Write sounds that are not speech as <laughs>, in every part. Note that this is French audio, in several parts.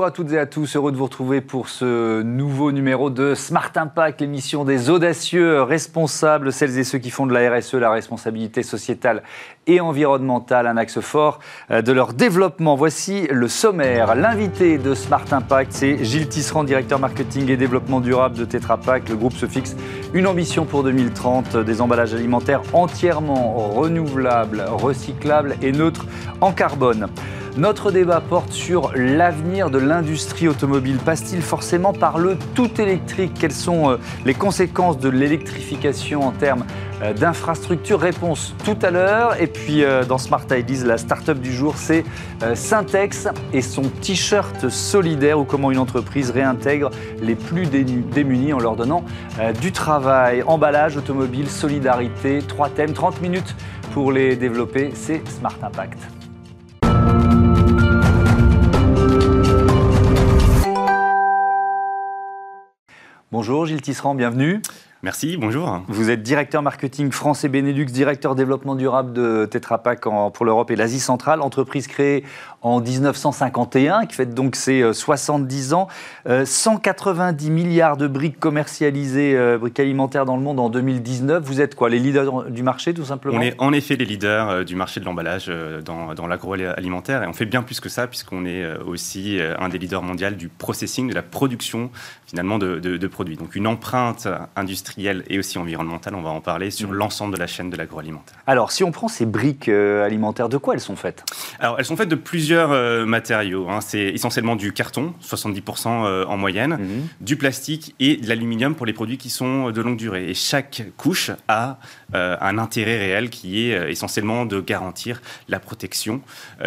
Bonjour à toutes et à tous, heureux de vous retrouver pour ce nouveau numéro de Smart Impact, l'émission des audacieux responsables, celles et ceux qui font de la RSE, la responsabilité sociétale et environnementale, un axe fort euh, de leur développement. Voici le sommaire. L'invité de Smart Impact, c'est Gilles Tisserand, directeur marketing et développement durable de Tetra Pak. Le groupe se fixe une ambition pour 2030, des emballages alimentaires entièrement renouvelables, recyclables et neutres en carbone. Notre débat porte sur l'avenir de l'industrie automobile. Passe-t-il forcément par le tout électrique? Quelles sont euh, les conséquences de l'électrification en termes euh, d'infrastructures? Réponse tout à l'heure. Et puis euh, dans Smart Ideas, la start-up du jour, c'est Syntex et son t-shirt solidaire ou comment une entreprise réintègre les plus démunis en leur donnant du travail. Emballage, automobile, solidarité, trois thèmes, 30 minutes pour les développer. C'est Smart Impact. Bonjour Gilles Tisserand, bienvenue. Merci, bonjour. Vous êtes directeur marketing France et Benelux, directeur développement durable de Tetra Pak pour l'Europe et l'Asie centrale, entreprise créée en 1951, qui fête donc ses 70 euh, ans. 190 euh, milliards de briques commercialisées, euh, briques alimentaires dans le monde en 2019. Vous êtes quoi, les leaders du marché tout simplement On est en effet les leaders du marché de l'emballage dans, dans l'agroalimentaire et on fait bien plus que ça puisqu'on est aussi un des leaders mondiaux du processing, de la production finalement de, de produits. Donc une empreinte industrielle et aussi environnementale, on va en parler, sur mm. l'ensemble de la chaîne de l'agroalimentaire. Alors, si on prend ces briques alimentaires, de quoi elles sont faites? Alors, elles sont faites de plusieurs euh, matériaux. Hein. C'est essentiellement du carton, 70% euh, en moyenne, mm-hmm. du plastique et de l'aluminium pour les produits qui sont de longue durée. Et chaque couche a un intérêt réel qui est essentiellement de garantir la protection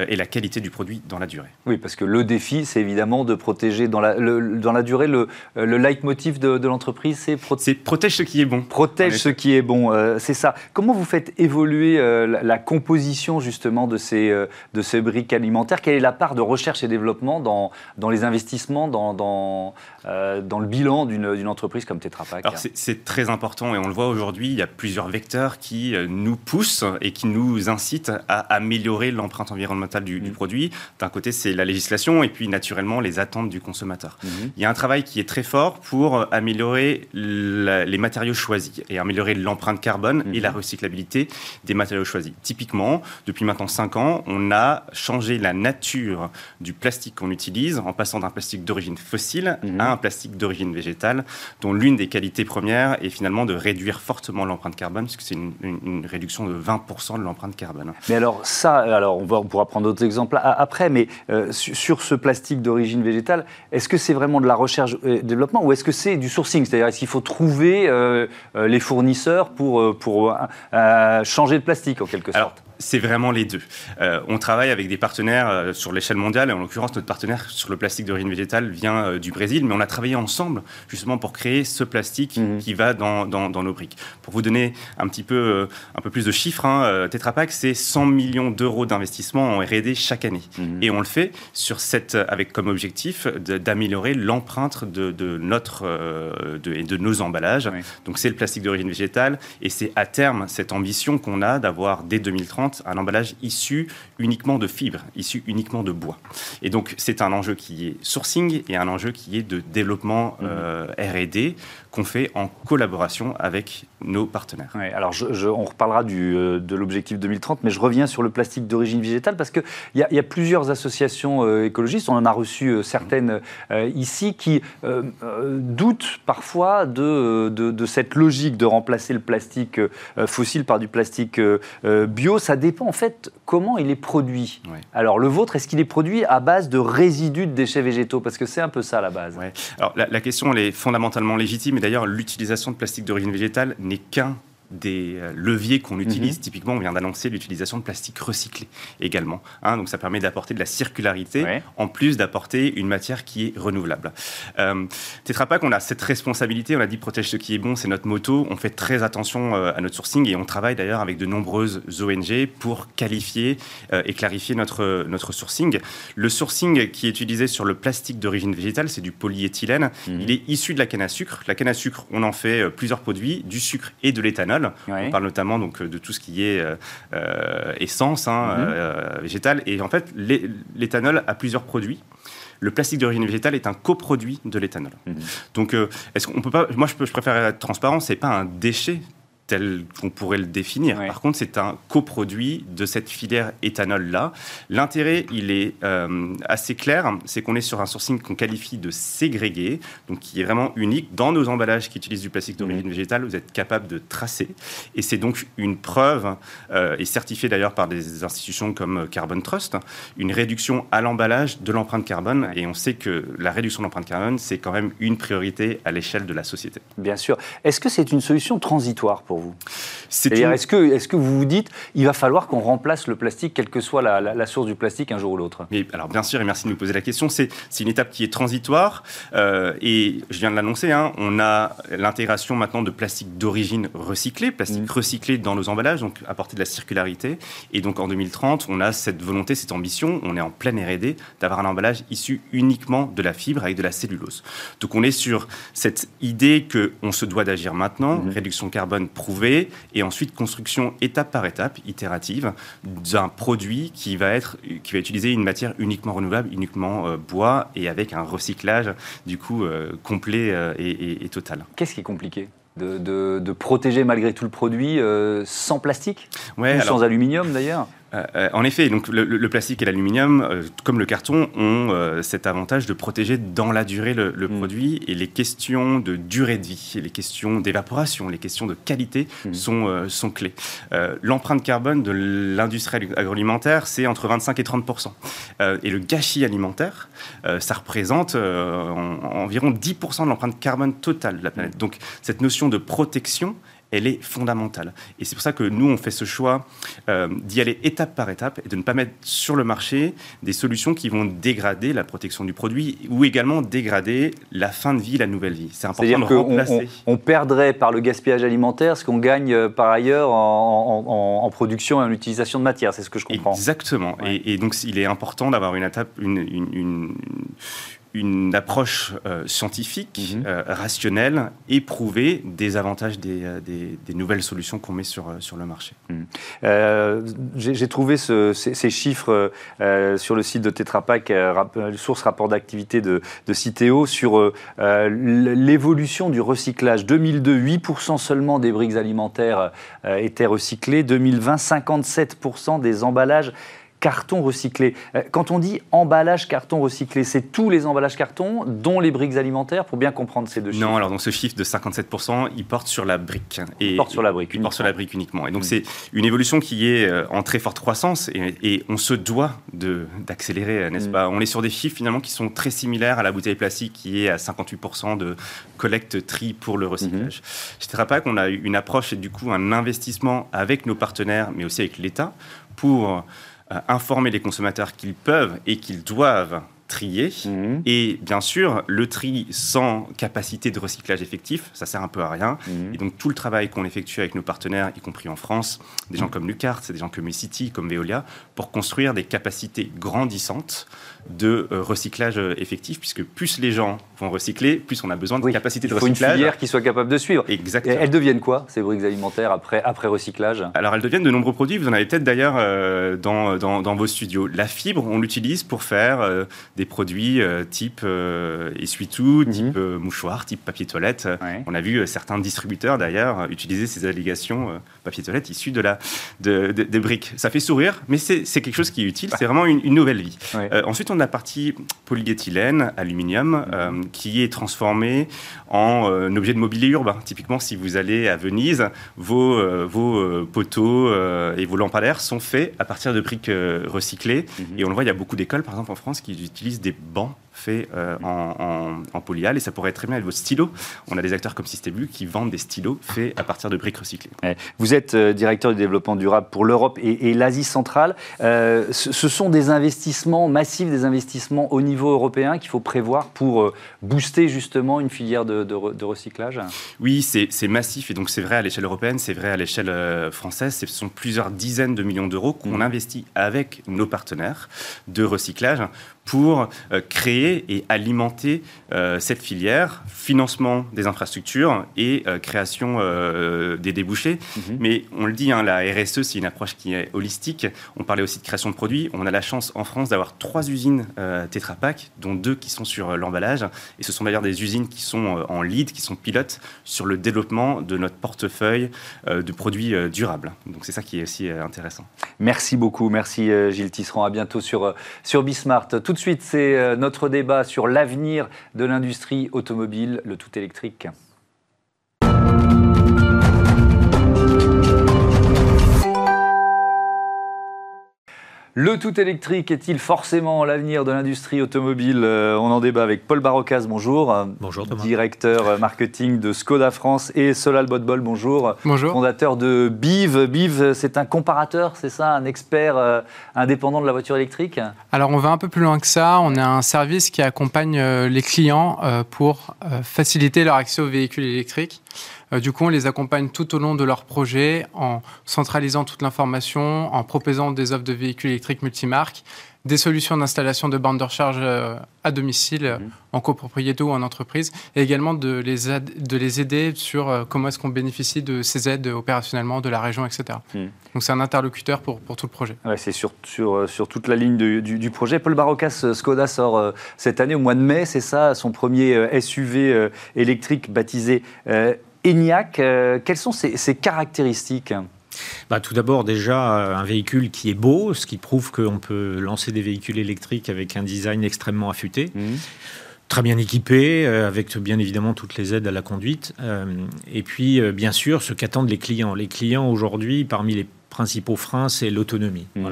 et la qualité du produit dans la durée. Oui, parce que le défi, c'est évidemment de protéger dans la, dans la durée. Le, le leitmotiv de, de l'entreprise, c'est protéger ce qui est bon. Protège ce qui est bon, euh, c'est ça. Comment vous faites évoluer euh, la, composition justement de ces, euh, de ces briques alimentaires? Quelle est la part de recherche et développement dans, dans les investissements, dans, dans, dans le bilan d'une entreprise comme Tetra Pak? Alors c'est très important et on le voit aujourd'hui, il y a plusieurs vecteurs qui nous poussent et qui nous incitent à améliorer l'empreinte environnementale du, mm. produit. D'un côté, c'est la législation et puis naturellement les attentes du consommateur. Mm-hmm. Il y a un travail qui est très fort pour améliorer les matériaux choisis et améliorer l'empreinte carbone et la mhm. recyclabilité des matériaux choisis. Typiquement, depuis maintenant 5 ans, on a changé la nature du plastique qu'on utilise en passant d'un plastique d'origine fossile à un plastique d'origine végétale, dont l'une des qualités premières est finalement de réduire fortement l'empreinte carbone, puisque c'est une, réduction de 20% de l'empreinte carbone. Mais alors ça, alors on, va, on pourra prendre d'autres exemples après, mais euh, sur ce plastique d'origine végétale, est-ce que c'est vraiment de la recherche et développement ou est-ce que c'est du sourcing? C'est-à-dire est-ce qu'il faut trouver euh, euh, les fournisseurs pour, euh, pour changer le plastique en quelque sorte? C'est vraiment les deux. Euh, on travaille avec des partenaires euh, sur l'échelle mondiale, et en l'occurrence, notre partenaire sur le plastique d'origine végétale vient euh, du Brésil, mais on a travaillé ensemble justement pour créer ce plastique mhm. qui va dans, dans, nos briques. Pour vous donner un petit peu, un peu plus de chiffres, hein, Tetra Pak, c'est 100 millions d'euros d'investissement en R&D chaque année. Mhm. Et on le fait sur cette, avec comme objectif d'améliorer l'empreinte de, de, notre de, et de nos emballages. Donc c'est le plastique d'origine végétale, et c'est à terme cette ambition qu'on a d'avoir dès 2030 un emballage issu uniquement de fibres, issu uniquement de bois. Et donc c'est un enjeu qui est sourcing et un enjeu qui est de développement mhm. euh, R&D qu'on fait en collaboration avec nos partenaires. alors je, on reparlera du, euh, de l'objectif 2030, mais je reviens sur le plastique d'origine végétale parce qu'il y, y, a plusieurs associations euh, écologistes, on en a reçu certaines ici, qui doutent parfois de, de, de, cette logique de remplacer le plastique fossile par du plastique bio. Ça dépend en fait comment il est produit. Alors le vôtre, est-ce qu'il est produit à base de résidus de déchets végétaux? Parce que c'est un peu ça la base. Alors la, la question elle est fondamentalement légitime d'ailleurs l'utilisation de plastique d'origine végétale n'est qu'un des euh, leviers qu'on utilise. Mhm. Typiquement, on vient d'annoncer l'utilisation de plastique recyclé également. Hein. donc, ça permet d'apporter de la circularité, en plus d'apporter une matière qui est renouvelable. Euh, Tetra Pak, on a cette responsabilité. On a dit protège ce qui est bon, c'est notre moto. On fait très attention euh, à notre sourcing et on travaille d'ailleurs avec de nombreuses ONG pour qualifier euh, et clarifier notre, notre sourcing. Le sourcing qui est utilisé sur le plastique d'origine végétale, c'est du polyéthylène. Mhm. Il est issu de la canne à sucre. La canne à sucre, on en fait plusieurs produits, du sucre et de l'éthanol. On parle notamment donc, de tout ce qui est euh, euh, essence hein, mhm. euh, végétale. Et en fait, l'éthanol a plusieurs produits. le plastique d'origine végétale est un coproduit de l'éthanol. Mhm. Donc, est-ce qu'on peut pas. Moi, je, je préfère être transparent, c'est pas un déchet tel qu'on pourrait le définir. Par contre, c'est un coproduit de cette filière éthanol-là. L'intérêt, il est euh, assez clair, c'est qu'on est sur un sourcing qu'on qualifie de ségrégué, donc qui est vraiment unique. Dans nos emballages qui utilisent du plastique d'origine végétale, vous êtes capable de tracer. Et c'est donc une preuve, euh, et certifiée d'ailleurs par des institutions comme Carbon Trust, une réduction à l'emballage de l'empreinte carbone. Et on sait que la réduction de l'empreinte carbone, c'est quand même une priorité à l'échelle de la société. Bien sûr. Est-ce que c'est une solution transitoire pour vous C'est-à-dire, est-ce que, est que vous vous dites, il va falloir qu'on remplace le plastique, quelle que soit la, source du plastique, un jour ou l'autre? Alors, bien sûr, et merci de nous poser la question, c'est une étape qui est transitoire. Euh, et je viens de l'annoncer, hein, on a l'intégration maintenant de plastique d'origine recyclé, plastique mmh. recyclé dans nos emballages, donc apporter de la circularité. Et donc, en 2030, on a cette volonté, cette ambition, on est en pleine R&D, d'avoir un emballage issu uniquement de la fibre avec de la cellulose. Donc, on est sur cette idée qu'on se doit d'agir maintenant, mmh. réduction carbone et ensuite construction étape par étape, itérative, d'un produit qui va, être, qui va utiliser une matière uniquement renouvelable, uniquement euh, bois, et avec un recyclage du coup euh, complet euh, et, total. Qu'est-ce qui est compliqué de, protéger malgré tout le produit sans plastique? Ouais, Ou sans aluminium d'ailleurs? Euh, euh, en effet, donc le, plastique et l'aluminium, euh, comme le carton, ont cet avantage de protéger dans la durée le, mm. produit et les questions de durée de vie, les questions d'évaporation, les questions de qualité mm. sont, sont clés. L'empreinte carbone de l'industrie agroalimentaire, c'est entre 25 et 30% Et le gâchis alimentaire, ça représente environ 10% de l'empreinte carbone totale de la planète. Donc cette notion de protection, elle est fondamentale. Et c'est pour ça que nous, on fait ce choix euh, d'y aller étape par étape et de ne pas mettre sur le marché des solutions qui vont dégrader la protection du produit ou également dégrader la fin de vie, la nouvelle vie. C'est important de remplacer. On, on, perdrait par le gaspillage alimentaire ce qu'on gagne euh, par ailleurs en, production et en utilisation de matière, c'est ce que je comprends. Exactement. Et, donc, il est important d'avoir une étape, une, une une approche euh, scientifique, mhm. euh, rationnelle, éprouvée des avantages des, euh, des, nouvelles solutions qu'on met sur, sur le marché. Mhm. J'ai trouvé ces, chiffres sur le site de Tetra Pak, source rapport d'activité de, de Citeo, sur l'évolution du recyclage. 2002, 8% seulement des briques alimentaires étaient recyclées. 2020, 57% des emballages carton recyclé. Euh, quand on dit emballage carton recyclé, c'est tous les emballages carton, dont les briques alimentaires, pour bien comprendre ces deux chiffres Non, alors donc ce chiffre de 57%, il porte sur la brique. Et, il porte sur la brique. Il porte sur la brique uniquement. Et donc mm. c'est une évolution qui est euh, en très forte croissance et, on se doit d'accélérer, n'est-ce mm. pas? On est sur des chiffres finalement qui sont très similaires à la bouteille plastique qui est à 58% de collecte tri pour le recyclage. Je ne dirais pas qu'on a une approche et du coup un investissement avec nos partenaires, mais aussi avec l'État pour informer les consommateurs qu'ils peuvent et qu'ils doivent trier. Mhm. Et bien sûr, le tri sans capacité de recyclage effectif, ça sert un peu à rien. Mhm. Et donc tout le travail qu'on effectue avec nos partenaires, y compris en France, des gens comme Lucart, des gens comme City, comme Veolia, pour construire des capacités grandissantes de euh, recyclage euh, effectif, puisque plus les gens vont recycler, plus on a besoin de capacité de recyclage. Il faut une filière qui soit capable de suivre. Exactement. elles deviennent quoi, ces briques alimentaires, après, après recyclage? Alors, elles deviennent de nombreux produits. Vous en avez peut-être d'ailleurs euh, dans, dans, vos studios. La fibre, on l'utilise pour faire des produits type essuie-tout, mhm. type mouchoir, type papier toilette. On a vu certains distributeurs d'ailleurs utiliser ces allégations papier toilette issues de la, de, des briques. Ça fait sourire, mais c'est quelque chose qui est utile. C'est vraiment une, une nouvelle vie. ensuite, la partie polyéthylène, aluminium, euh, qui est transformée en euh, objet de mobilier urbain. Typiquement, si vous allez à Venise, vos, euh, vos poteaux et vos lampadaires sont faits à partir de briques recyclées. Mhm. Et on le voit, il y a beaucoup d'écoles, par exemple en France, qui utilisent des bancs fait euh, en, en, polyal et ça pourrait être très bien avec vos stylos. On a des acteurs comme Systébu qui vendent des stylos faits à partir de briques recyclées. Vous êtes euh, directeur du développement durable pour l'Europe et, l'Asie centrale. Euh, ce, sont des investissements massifs, des investissements au niveau européen qu'il faut prévoir pour booster justement une filière de, de, recyclage? Oui, c'est massif et donc c'est vrai à l'échelle européenne, c'est vrai à l'échelle française. Ce sont plusieurs dizaines de millions d'euros qu'on mmh. investit avec nos partenaires de recyclage pour créer créer et alimenter cette filière, financement des infrastructures et création des débouchés. Mhm. Mais on le dit, hein, la RSE, c'est une approche qui est holistique. On parlait aussi de création de produits. On a la chance en France d'avoir trois usines Tetra Pak, dont deux qui sont sur l'emballage. Et ce sont d'ailleurs des usines qui sont en lead, qui sont pilotes sur le développement de notre portefeuille de produits durables. Donc c'est ça qui est aussi intéressant. Merci beaucoup. Merci Gilles Tisserand. À bientôt sur, sur Bismart. Tout de suite, c'est notre débat sur l'avenir de l'industrie automobile, le tout électrique. Le tout électrique est-il forcément l'avenir de l'industrie automobile euh, On en débat avec Paul Barocas, bonjour. Bonjour Thomas. Directeur euh, marketing de Skoda France et Solal Botbol, bonjour. Bonjour. Fondateur de BIV. BIV, c'est un comparateur, c'est ça, un expert euh, indépendant de la voiture électrique Alors on va un peu plus loin que ça. On a un service qui accompagne les clients pour faciliter leur accès aux véhicules électriques. Euh, du coup, on les accompagne tout au long de leur projet en centralisant toute l'information, en proposant des offres de véhicules électriques multimarques, des solutions d'installation de bandes de recharge euh, à domicile, mhm. en copropriété ou en entreprise, et également de les, de les aider sur euh, comment est-ce qu'on bénéficie de ces aides opérationnellement de la région, etc. Mhm. Donc c'est un interlocuteur pour, pour, tout le projet. Ouais, c'est sur, sur, sur, toute la ligne du, du, projet. Paul Barocas, Skoda sort cette année, au mois de mai, c'est ça, son premier SUV électrique baptisé ENIAC. Euh, quelles sont ses, caractéristiques? Bah, tout d'abord, déjà, euh, un véhicule qui est beau, ce qui prouve qu'on peut lancer des véhicules électriques avec un design extrêmement affûté. Mmh. Très bien équipé, euh, avec bien évidemment toutes les aides à la conduite. et puis, bien sûr, ce qu'attendent les clients. Les clients aujourd'hui, parmi les principaux freins, c'est l'autonomie. Mmh.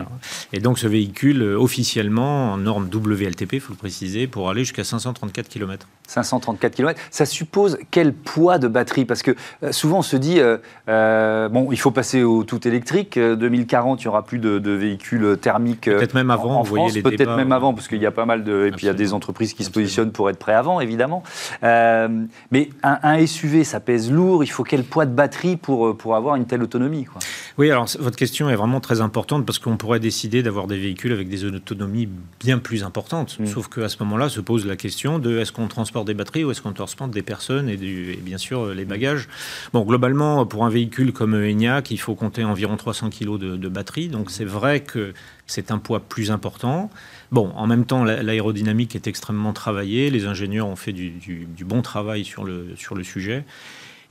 Et donc ce véhicule, euh, officiellement, en norme WLTP, il faut le préciser, pour aller jusqu'à 534 km. 534 km. Ça suppose quel poids de batterie? Parce que euh, souvent on se dit, euh, bon, il faut passer au tout électrique. 2040, il n'y aura plus de, véhicules thermiques. Peut-être même avant, en, France. Peut-être même avant, parce qu'il y a pas mal de. Et puis il y a des entreprises qui se positionnent pour être prêts avant, évidemment. mais un, un, SUV, ça pèse lourd. Il faut quel poids de batterie pour, pour avoir une telle autonomie quoi? Oui, alors votre question est vraiment très importante parce qu'on pourrait décider d'avoir des véhicules avec des autonomies bien plus importantes. Mm. Sauf qu'à ce moment-là se pose la question de est-ce qu'on transporte des batteries ou est-ce qu'on transporte des personnes et, bien sûr les bagages. Bon, globalement, pour un véhicule comme ENIAC, il faut compter environ 300 kg de, batterie. Donc c'est vrai que c'est un poids plus important. Bon, en même temps, l'aérodynamique est extrêmement travaillée. Les ingénieurs ont fait du, du bon travail sur le, sur le sujet.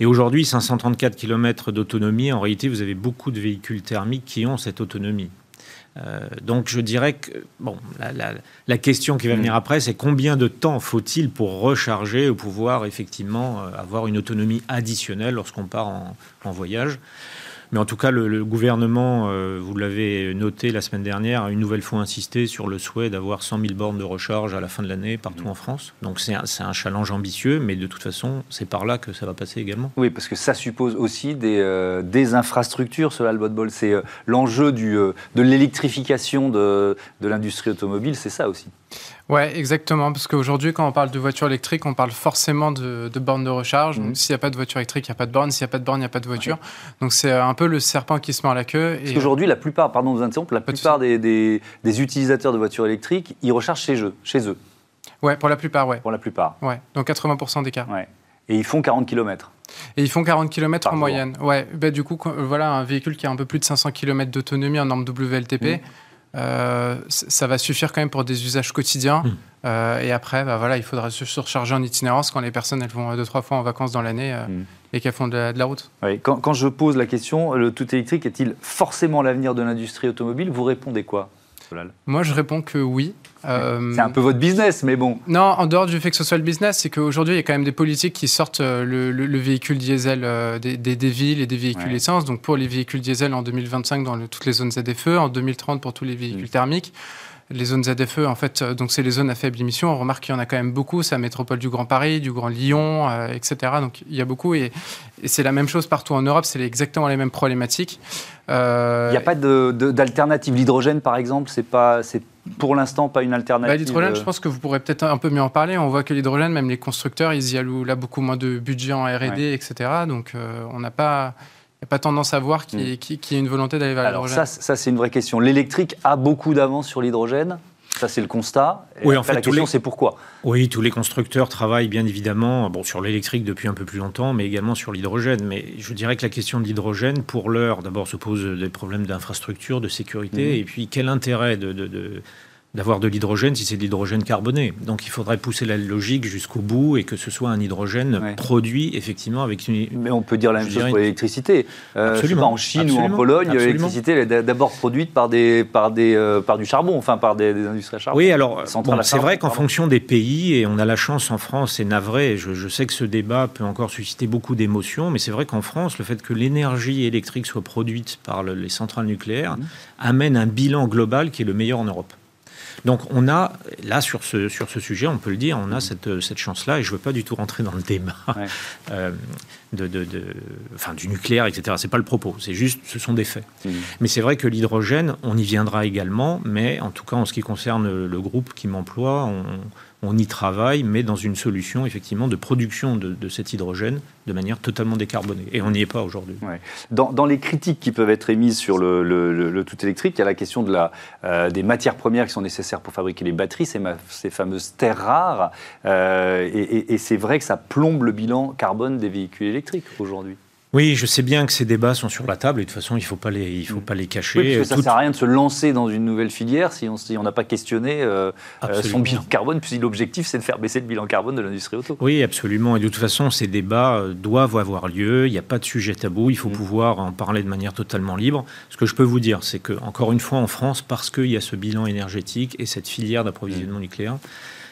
Et aujourd'hui, 534 km d'autonomie, en réalité, vous avez beaucoup de véhicules thermiques qui ont cette autonomie. Euh, donc je dirais que bon, la, question qui va venir mm. après, c'est combien de temps faut-il pour recharger ou pouvoir effectivement euh, avoir une autonomie additionnelle lorsqu'on part en voyage? Mais en tout cas, le, gouvernement, euh, vous l'avez noté la semaine dernière, a une nouvelle fois insisté sur le souhait d'avoir 100 000 bornes de recharge à la fin de l'année partout en France. Donc c'est un, un, challenge ambitieux, mais de toute façon, c'est par là que ça va passer également. Oui, parce que ça suppose aussi des, euh, des infrastructures, ce Ball. C'est euh, l'enjeu de l'électrification de, de l'industrie automobile, c'est ça aussi. Ouais, exactement. Parce qu'aujourd'hui, quand on parle de voiture électrique, on parle forcément de, bornes de recharge. Mhm. s'il n'y a pas de voiture électrique, il n'y a pas de borne. S'il n'y a pas de borne, il n'y a pas de voiture. Donc, c'est un peu le serpent qui se mord la queue. Parce qu'aujourd'hui, la plupart, pardon de vous interrompre, la plupart des, des, utilisateurs de voitures électriques, ils rechargent chez eux. Chez eux. Ouais, pour la plupart, ouais. Pour la plupart. Ouais, donc 80% des cas. Ouais. Et ils font 40 km. Et ils font 40 km en moyenne. Ouais, bah, du coup, voilà, un véhicule qui a un peu plus de 500 km d'autonomie en norme WLTP. Euh, ça va suffire quand même pour des usages quotidiens. Hmm. Euh, et après, bah, voilà, il faudra se surcharger en itinérance quand les personnes elles vont deux trois fois en vacances dans l'année euh, hmm. et qu'elles font de la, route. quand, quand, je pose la question, le tout électrique est-il forcément l'avenir de l'industrie automobile? Vous répondez quoi moi, je réponds que oui. Euh, c'est un peu votre business, mais bon. Non, en dehors du fait que ce soit le business, c'est qu'aujourd'hui, il y a quand même des politiques qui sortent euh, le, véhicule diesel euh, des, villes et des véhicules essence. Donc, pour les véhicules diesel en 2025 dans toutes les zones ZFE, en 2030 pour tous les véhicules thermiques les zones ZFE, en fait, euh, donc c'est les zones à faible émission. On remarque qu'il y en a quand même beaucoup. C'est la métropole du Grand Paris, du Grand Lyon, euh, etc. Donc il y a beaucoup et, c'est la même chose partout en Europe. C'est exactement les mêmes problématiques. Euh, il n'y a pas d'alternative. L'hydrogène, par exemple, c'est pas, pour l'instant pas une alternative. Bah, l'hydrogène, je pense que vous pourrez peut-être un peu mieux en parler. On voit que l'hydrogène, même les constructeurs, ils y allouent là beaucoup moins de budget en R&D, etc. Donc on n'a pas n'y a pas tendance à voir qu'il y, ait une volonté d'aller vers l'hydrogène ça, ça c'est une vraie question. L'électrique a beaucoup d'avance sur l'hydrogène Ça, c'est le constat. oui, en fait, la question, c'est pourquoi Oui, tous les constructeurs travaillent bien évidemment bon, sur l'électrique depuis un peu plus longtemps, mais également sur l'hydrogène. Mais je dirais que la question de l'hydrogène, pour l'heure, d'abord se pose des problèmes d'infrastructure, de sécurité, mmh. et puis quel intérêt de, de d'avoir de l'hydrogène si c'est de l'hydrogène carboné. Donc il faudrait pousser la logique jusqu'au bout et que ce soit un hydrogène produit effectivement avec une. Mais on peut dire la même chose pour l'électricité. Euh, absolument. en Chine ou en Pologne, l'électricité est d'abord produite par, des, par, des, euh, par du charbon, enfin par des, industries à charbon. Oui, alors c'est vrai qu'en fonction des pays, et on a la chance en France, c'est navré, je, je sais que ce débat peut encore susciter beaucoup d'émotions, mais c'est vrai qu'en France, le fait que l'énergie électrique soit produite par les centrales nucléaires mmh. amène un bilan global qui est le meilleur en Europe. Donc on a, là, sur ce, sur ce sujet, on peut le dire, on a cette, cette chance-là, et je ne veux pas du tout rentrer dans le débat <laughs> euh, de, de, enfin, du nucléaire, etc. Ce n'est pas le propos, c'est juste, ce sont des faits. Mmh. Mais c'est vrai que l'hydrogène, on y viendra également, mais en tout cas, en ce qui concerne le groupe qui m'emploie, on on y travaille, mais dans une solution effectivement de production de, cet hydrogène de manière totalement décarbonée. Et on n'y est pas aujourd'hui. Dans, les critiques qui peuvent être émises sur le, tout électrique, il y a la question euh, des matières premières qui sont nécessaires pour fabriquer les batteries, ces, fameuses terres rares. Euh, et c'est vrai que ça plombe le bilan carbone des véhicules électriques aujourd'hui. Oui, je sais bien que ces débats sont sur la table et de toute façon, il ne faut, pas les, il faut mm. pas les cacher. Oui, parce que ça ne sert à rien de se lancer dans une nouvelle filière si on n'a pas questionné euh, euh, son bilan carbone, puisque l'objectif, c'est de faire baisser le bilan carbone de l'industrie auto. Oui, absolument. Et de toute façon, ces débats euh, doivent avoir lieu. Il n'y a pas de sujet tabou. Il faut mm. pouvoir en parler de manière totalement libre. Ce que je peux vous dire, c'est que, encore une fois, en France, parce qu'il y a ce bilan énergétique et cette filière d'approvisionnement mm. nucléaire,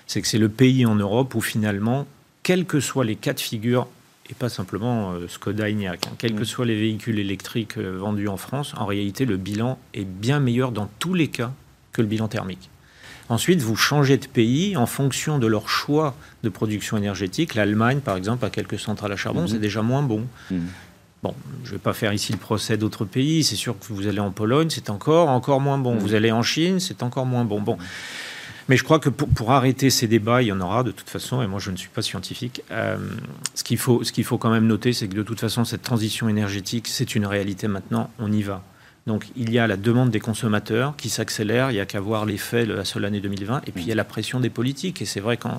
c'est que c'est le pays en Europe où finalement, quels que soient les cas de figure et pas simplement euh, Skoda Enyaq. Hein. Quels que mm. soient les véhicules électriques euh, vendus en France, en réalité, le bilan est bien meilleur dans tous les cas que le bilan thermique. Ensuite, vous changez de pays en fonction de leur choix de production énergétique. L'Allemagne, par exemple, a quelques centrales à charbon, mm-hmm. c'est déjà moins bon. Mm. Bon, je ne vais pas faire ici le procès d'autres pays. C'est sûr que vous allez en Pologne, c'est encore, encore moins bon. Mm. Vous allez en Chine, c'est encore moins bon. Bon. Mais je crois que pour, arrêter ces débats, il y en aura de toute façon, et moi je ne suis pas scientifique. Euh, ce qu'il faut, qu'il faut quand même noter, c'est que de toute façon, cette transition énergétique, c'est une réalité maintenant, on y va. Donc il y a la demande des consommateurs qui s'accélère, il n'y a qu'à voir l'effet de la seule année 2020, et puis il y a la pression des politiques. Et c'est vrai qu'en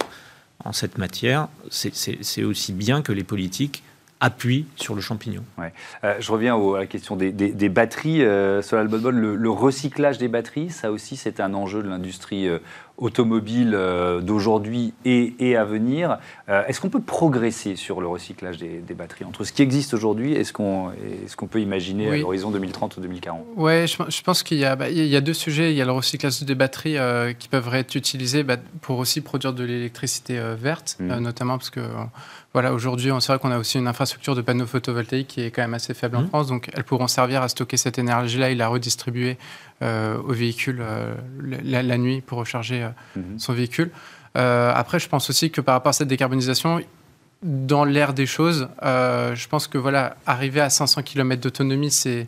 en cette matière, c'est aussi bien que les politiques appuie sur le champignon. Ouais. Euh, je reviens à la question des, batteries. Euh, le, le, recyclage des batteries, ça aussi c'est un enjeu de l'industrie euh, automobile euh, d'aujourd'hui et, à venir. Est-ce qu'on peut progresser sur le recyclage des, batteries entre ce qui existe aujourd'hui et ce qu'on peut imaginer à l'horizon 2030 ou 2040 Oui, je, pense qu'il y, bah, y, a deux sujets. Il y a le recyclage des batteries qui peuvent être utilisées bah, pour aussi produire de l'électricité verte, mmh. notamment parce que voilà, aujourd'hui, c'est vrai qu'on a aussi une infrastructure de panneaux photovoltaïques qui est quand même assez faible en mmh. France, donc elles pourront servir à stocker cette énergie-là et la redistribuer euh, au véhicule euh, la, nuit pour recharger euh, mmh. son véhicule. après, je pense aussi que par rapport à cette décarbonisation, dans l'air des choses, je pense que voilà, arriver à 500 km d'autonomie, c'est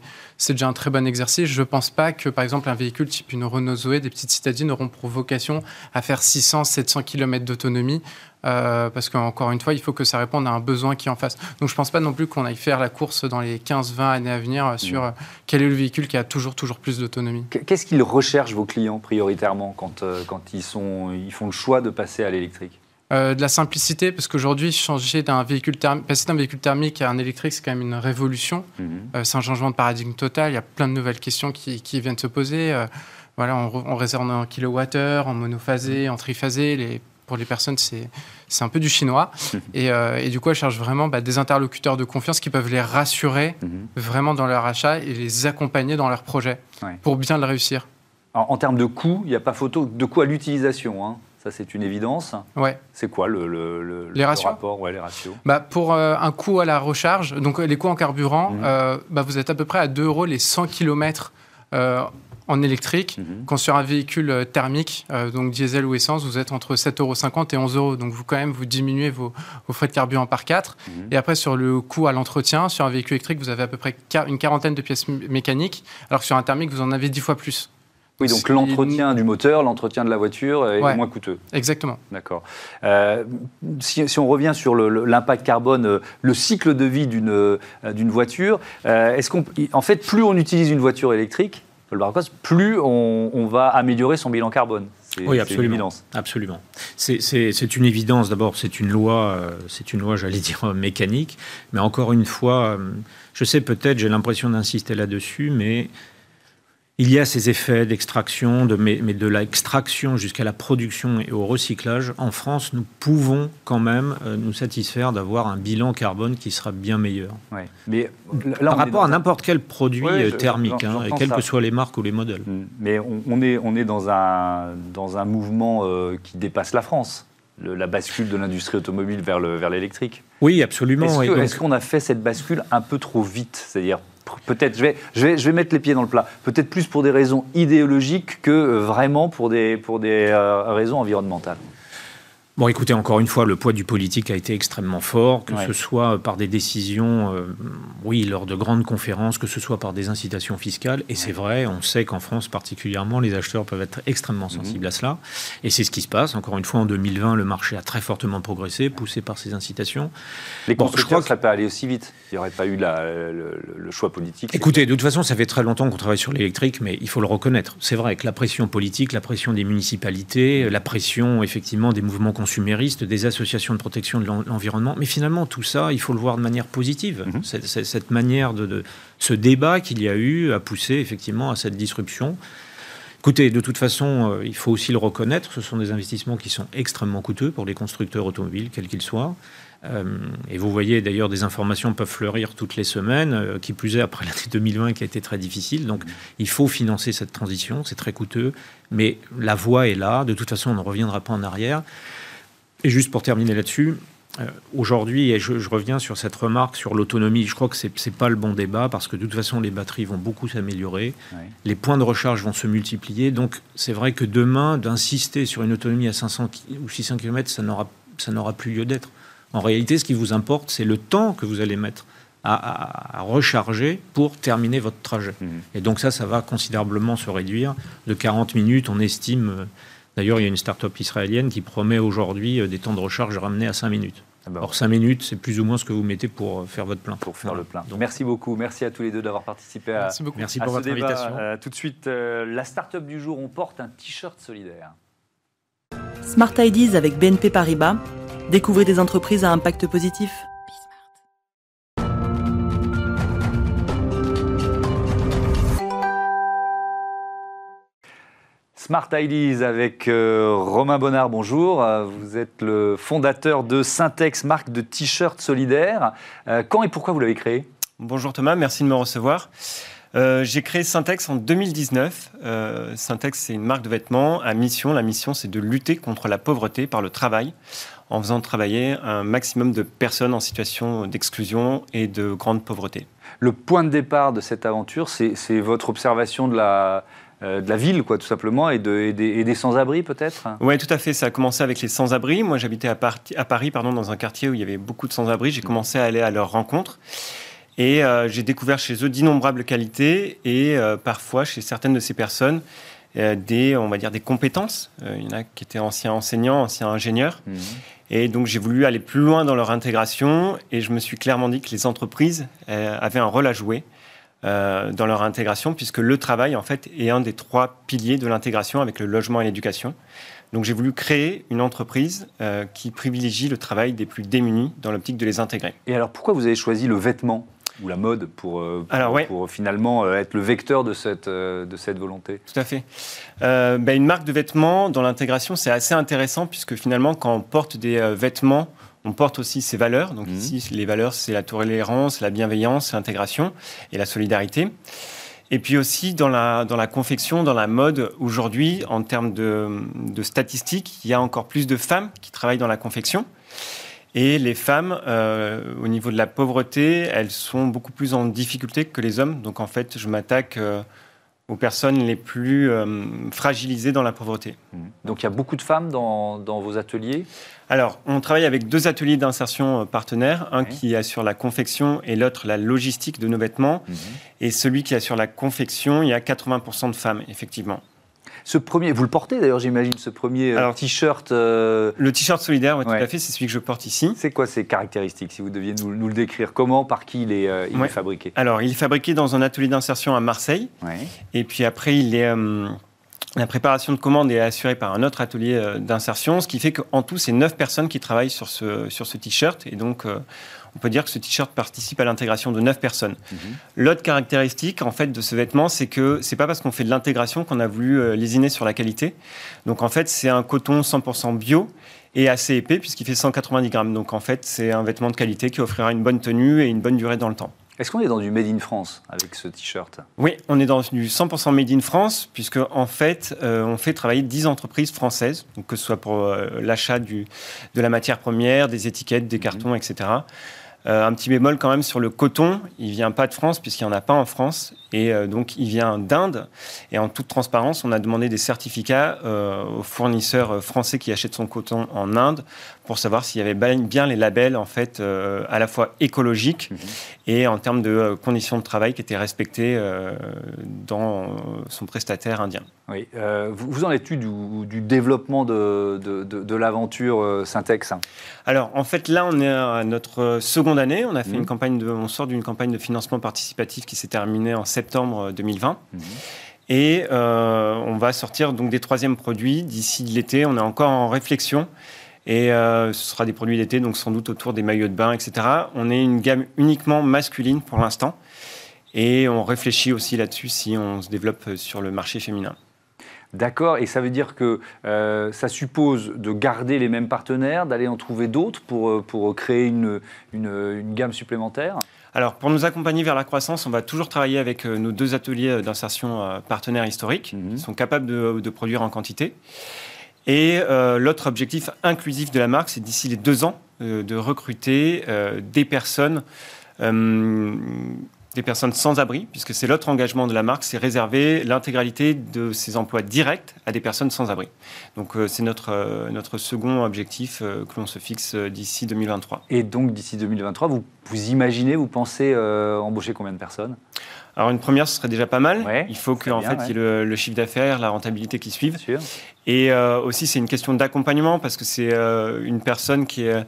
déjà un très bon exercice. Je ne pense pas que, par exemple, un véhicule type une Renault Zoé, des petites citadines auront pour vocation à faire 600, 700 km d'autonomie. Euh, parce qu'encore une fois, il faut que ça réponde à un besoin qui est en face. Donc je ne pense pas non plus qu'on aille faire la course dans les 15-20 années à venir euh, sur mm. euh, quel est le véhicule qui a toujours, toujours plus d'autonomie. Qu'est-ce qu'ils recherchent, vos clients, prioritairement, quand, quand ils, sont, ils font le choix de passer à l'électrique? De la simplicité, parce qu'aujourd'hui, changer d'un véhicule thermique, passer d'un véhicule thermique à un électrique, c'est quand même une révolution. Mm-hmm. c'est un changement de paradigme total. Il y a plein de nouvelles questions qui, qui viennent se poser. voilà, on, on, réserve en kilowattheure, en monophasé, en triphasé. Les pour les personnes, c'est un peu du chinois. <laughs> Euh, et, du coup, elles cherchent vraiment bah, des interlocuteurs de confiance qui peuvent les rassurer mhm. vraiment dans leur achat et les accompagner dans leur projet pour bien le réussir. en termes de coût, il n'y a pas photo de coût à l'utilisation. Hein. Ça, c'est une évidence. Ouais. C'est quoi le, le, les ratios rapport ouais, les ratios bah, Pour euh, un coût à la recharge, donc les coûts en carburant, mhm. euh, bah, vous êtes à peu près à 2 euros les 100 km en électrique, mhm. quand sur un véhicule euh, thermique, euh, donc diesel ou essence, vous êtes entre 7,50 euros et 11 euros. Donc vous quand même vous diminuez vos, frais de carburant par 4. Mhm. Et après sur le coût à l'entretien, sur un véhicule électrique, vous avez à peu près une quarantaine de pièces mécaniques, alors que sur un thermique, vous en avez 10 fois plus. Oui, donc l'entretien du moteur, l'entretien de la voiture est moins coûteux. Exactement. D'accord. Euh, si, on revient sur l'impact carbone, le cycle de vie d'une voiture, est-ce qu'on, en fait, plus on utilise une voiture électrique, plus on, va améliorer son bilan carbone. oui, absolument. Une évidence. Absolument. C'est une évidence. D'abord, c'est une loi, euh, c'est une loi, j'allais <laughs> dire mécanique. Mais encore une fois, euh, je sais peut-être, j'ai l'impression d'insister là-dessus, mais il y a ces effets d'extraction, de, mais, de l'extraction jusqu'à la production et au recyclage. En France, nous pouvons quand même euh, nous satisfaire d'avoir un bilan carbone qui sera bien meilleur. Mais Par rapport à n'importe quel produit euh, thermique, hein, quelles que soient les marques ou les modèles. Mm. Mais on, est, on est dans un, dans un mouvement euh, qui dépasse la France. la bascule de l'industrie automobile vers l'électrique. Vers oui, absolument. Est-ce qu'on a fait cette bascule un peu trop vite? C'est-à-dire peut-être, je vais, je, mettre les pieds dans le plat, peut-être plus pour des raisons idéologiques que euh, vraiment pour des, pour des euh, raisons environnementales. Bon, écoutez, encore une fois, le poids du politique a été extrêmement fort, que ce soit par des décisions, euh, oui, lors de grandes conférences, que ce soit par des incitations fiscales. Et c'est vrai, on sait qu'en France particulièrement, les acheteurs peuvent être extrêmement mhm. sensibles à cela. Et c'est ce qui se passe. Encore une fois, en 2020, le marché a très fortement progressé, poussé par ces incitations. Les bon, je crois que ça peut aller aussi vite. Il n'y aurait pas eu le, choix politique. Écoutez, de toute façon, ça fait très longtemps qu'on travaille sur l'électrique, mais il faut le reconnaître. C'est vrai que la pression politique, la pression des municipalités, la pression effectivement des mouvements consuméristes, des associations de protection de l'environnement. Mais finalement, tout ça, il faut le voir de manière positive. Mhm. cette manière de, ce débat qu'il y a eu a poussé effectivement à cette disruption. Écoutez, de toute façon, euh, il faut aussi le reconnaître, ce sont des investissements qui sont extrêmement coûteux pour les constructeurs automobiles, quels qu'ils soient. Euh, et vous voyez d'ailleurs des informations peuvent fleurir toutes les semaines, euh, qui plus est après l'année 2020 qui a été très difficile. Donc il faut financer cette transition, c'est très coûteux, mais la voie est là. De toute façon, on ne reviendra pas en arrière. Et juste pour terminer là-dessus, euh, aujourd'hui, et je, reviens sur cette remarque sur l'autonomie, je crois que ce n'est pas le bon débat parce que de toute façon, les batteries vont beaucoup s'améliorer, les points de recharge vont se multiplier. Donc, c'est vrai que demain, d'insister sur une autonomie à 500 ou 600 km, ça n'aura plus lieu d'être. En réalité, ce qui vous importe, c'est le temps que vous allez mettre à, recharger pour terminer votre trajet. Mmh. Et donc ça, ça va considérablement se réduire. De 40 minutes, on estime euh, D'ailleurs, il y a une start-up israélienne qui promet aujourd'hui euh, des temps de recharge ramenés à 5 minutes. Ah bah Or, 5 minutes, c'est plus ou moins ce que vous mettez pour euh, faire votre plein. Pour faire le plein. Donc, merci beaucoup. Merci à tous les deux d'avoir participé à, merci beaucoup. Merci pour votre invitation. Euh, tout de suite, la start-up du jour, on porte un t-shirt solidaire. Smart Ideas avec BNP Paribas. Découvrez des entreprises à impact positif. Smart Ideas avec euh, Romain Bonnard, bonjour. Euh, vous êtes le fondateur de Syntex, marque de t-shirts solidaires. Euh, quand et pourquoi vous l'avez créé? Bonjour Thomas, merci de me recevoir. j'ai créé Syntex en 2019. Syntex, c'est une marque de vêtements à mission. La mission, c'est de lutter contre la pauvreté par le travail, en faisant travailler un maximum de personnes en situation d'exclusion et de grande pauvreté. Le point de départ de cette aventure, c'est votre observation de la, de la ville, quoi, tout simplement, et, des, sans-abri, peut-être? Oui, tout à fait. Ça a commencé avec les sans-abri. Moi, j'habitais à, à, Paris, pardon, dans un quartier où il y avait beaucoup de sans-abri. J'ai commencé à aller à leur rencontre. Et euh, j'ai découvert chez eux d'innombrables qualités et euh, parfois chez certaines de ces personnes des, on va dire, des compétences. il y en a qui étaient anciens enseignants, anciens ingénieurs. Mmh. Et donc j'ai voulu aller plus loin dans leur intégration et je me suis clairement dit que les entreprises avaient un rôle à jouer euh, dans leur intégration, puisque le travail, en fait, est un des trois piliers de l'intégration avec le logement et l'éducation. Donc j'ai voulu créer une entreprise euh, qui privilégie le travail des plus démunis dans l'optique de les intégrer. Et alors pourquoi vous avez choisi le vêtement ou la mode pour, euh, pour, finalement être le vecteur de cette, de cette volonté? Tout à fait. Ben, une marque de vêtements dans l'intégration, c'est assez intéressant puisque finalement quand on porte des vêtements on porte aussi ses valeurs. Donc mhm. ici, les valeurs, c'est la tolérance, la bienveillance, l'intégration et la solidarité. Et puis aussi dans la, dans la confection, dans la mode, aujourd'hui, en termes de, statistiques, il y a encore plus de femmes qui travaillent dans la confection. Et les femmes, euh, au niveau de la pauvreté, elles sont beaucoup plus en difficulté que les hommes. Donc en fait, je m'attaque euh, aux personnes les plus euh, fragilisées dans la pauvreté. Mhm. Donc il y a beaucoup de femmes dans, dans vos ateliers? Alors, on travaille avec deux ateliers d'insertion euh, partenaires, un qui assure la confection et l'autre la logistique de nos vêtements. Mhm. Et celui qui assure la confection, il y a 80% de femmes, effectivement. Ce premier, vous le portez d'ailleurs, j'imagine, ce premier euh, t-shirt. Euh, le t-shirt solidaire, oui, tout à fait, c'est celui que je porte ici. C'est quoi ses caractéristiques, si vous deviez nous, le décrire? Comment, par qui il est, il est fabriqué? Alors, il est fabriqué dans un atelier d'insertion à Marseille. Et puis après, il est La préparation de commande est assurée par un autre atelier euh, d'insertion, ce qui fait qu'en tout, c'est 9 personnes qui travaillent sur ce, sur ce t-shirt. Et donc, euh, on peut dire que ce t-shirt participe à l'intégration de 9 personnes. Mhm. L'autre caractéristique, en fait, de ce vêtement, c'est que c'est pas parce qu'on fait de l'intégration qu'on a voulu euh, lésiner sur la qualité. Donc, en fait, c'est un coton 100% bio et assez épais puisqu'il fait 190 grammes. Donc, en fait, c'est un vêtement de qualité qui offrira une bonne tenue et une bonne durée dans le temps. Est-ce qu'on est dans du Made in France avec ce t-shirt? Oui, on est dans du 100% Made in France, puisque en fait, euh, on fait travailler 10 entreprises françaises, donc que ce soit pour euh, l'achat de la matière première, des étiquettes, des cartons, mhm. etc. Euh, un petit bémol quand même sur le coton, il vient pas de France puisqu'il n'y en a pas en France et euh, donc il vient d'Inde. Et en toute transparence, on a demandé des certificats euh, aux fournisseurs français qui achètent son coton en Inde pour savoir s'il y avait bien les labels en fait à la fois écologiques mhm. et en termes de conditions de travail qui étaient respectées dans son prestataire indien. Oui, vous, en êtes du, du développement de, de, de l'aventure Syntex? Alors en fait là on est à notre second année. On a fait une mmh. campagne de, on sort d'une campagne de financement participatif qui s'est terminée en septembre 2020. Mmh. Et euh, on va sortir donc des troisièmes produits d'ici l'été. On est encore en réflexion. Et euh, ce sera des produits d'été, donc sans doute autour des maillots de bain, etc. On est une gamme uniquement masculine pour l'instant. Et on réfléchit aussi là-dessus si on se développe sur le marché féminin. D'accord, et ça veut dire que euh, ça suppose de garder les mêmes partenaires, d'aller en trouver d'autres pour, euh, pour créer une, une, gamme supplémentaire? Alors, pour nous accompagner vers la croissance, on va toujours travailler avec euh, nos deux ateliers d'insertion partenaires historiques, mhm. qui sont capables de, de, produire en quantité. Et l'autre objectif inclusif de la marque, c'est d'ici les deux ans de recruter des personnes des personnes sans abri, puisque c'est l'autre engagement de la marque, c'est réserver l'intégralité de ses emplois directs à des personnes sans abri. Donc euh, c'est notre, euh, notre second objectif euh, que l'on se fixe d'ici 2023. Et donc d'ici 2023, vous, vous imaginez, vous pensez embaucher combien de personnes? Alors une première, ce serait déjà pas mal. il faut qu'en fait, il y ait le, le chiffre d'affaires, la rentabilité qui suivent. Et aussi, c'est une question d'accompagnement parce que c'est une personne qui est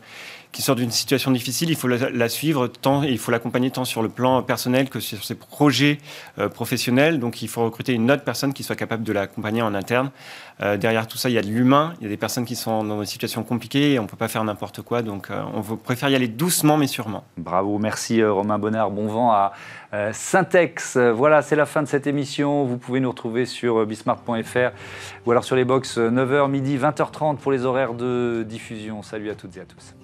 qui sort d'une situation difficile, il faut la, suivre tant, il faut l'accompagner tant sur le plan personnel que sur ses projets euh, professionnels. Donc il faut recruter une autre personne qui soit capable de l'accompagner en interne. Euh, derrière tout ça, il y a de l'humain, il y a des personnes qui sont dans des situations compliquées et on ne peut pas faire n'importe quoi. Donc euh, on préfère y aller doucement mais sûrement. Bravo, merci Romain Bonnard. Bon vent à Syntex. Voilà, c'est la fin de cette émission. Vous pouvez nous retrouver sur bismart.fr ou alors sur les box 9h, midi, 20h30 pour les horaires de diffusion. Salut à toutes et à tous.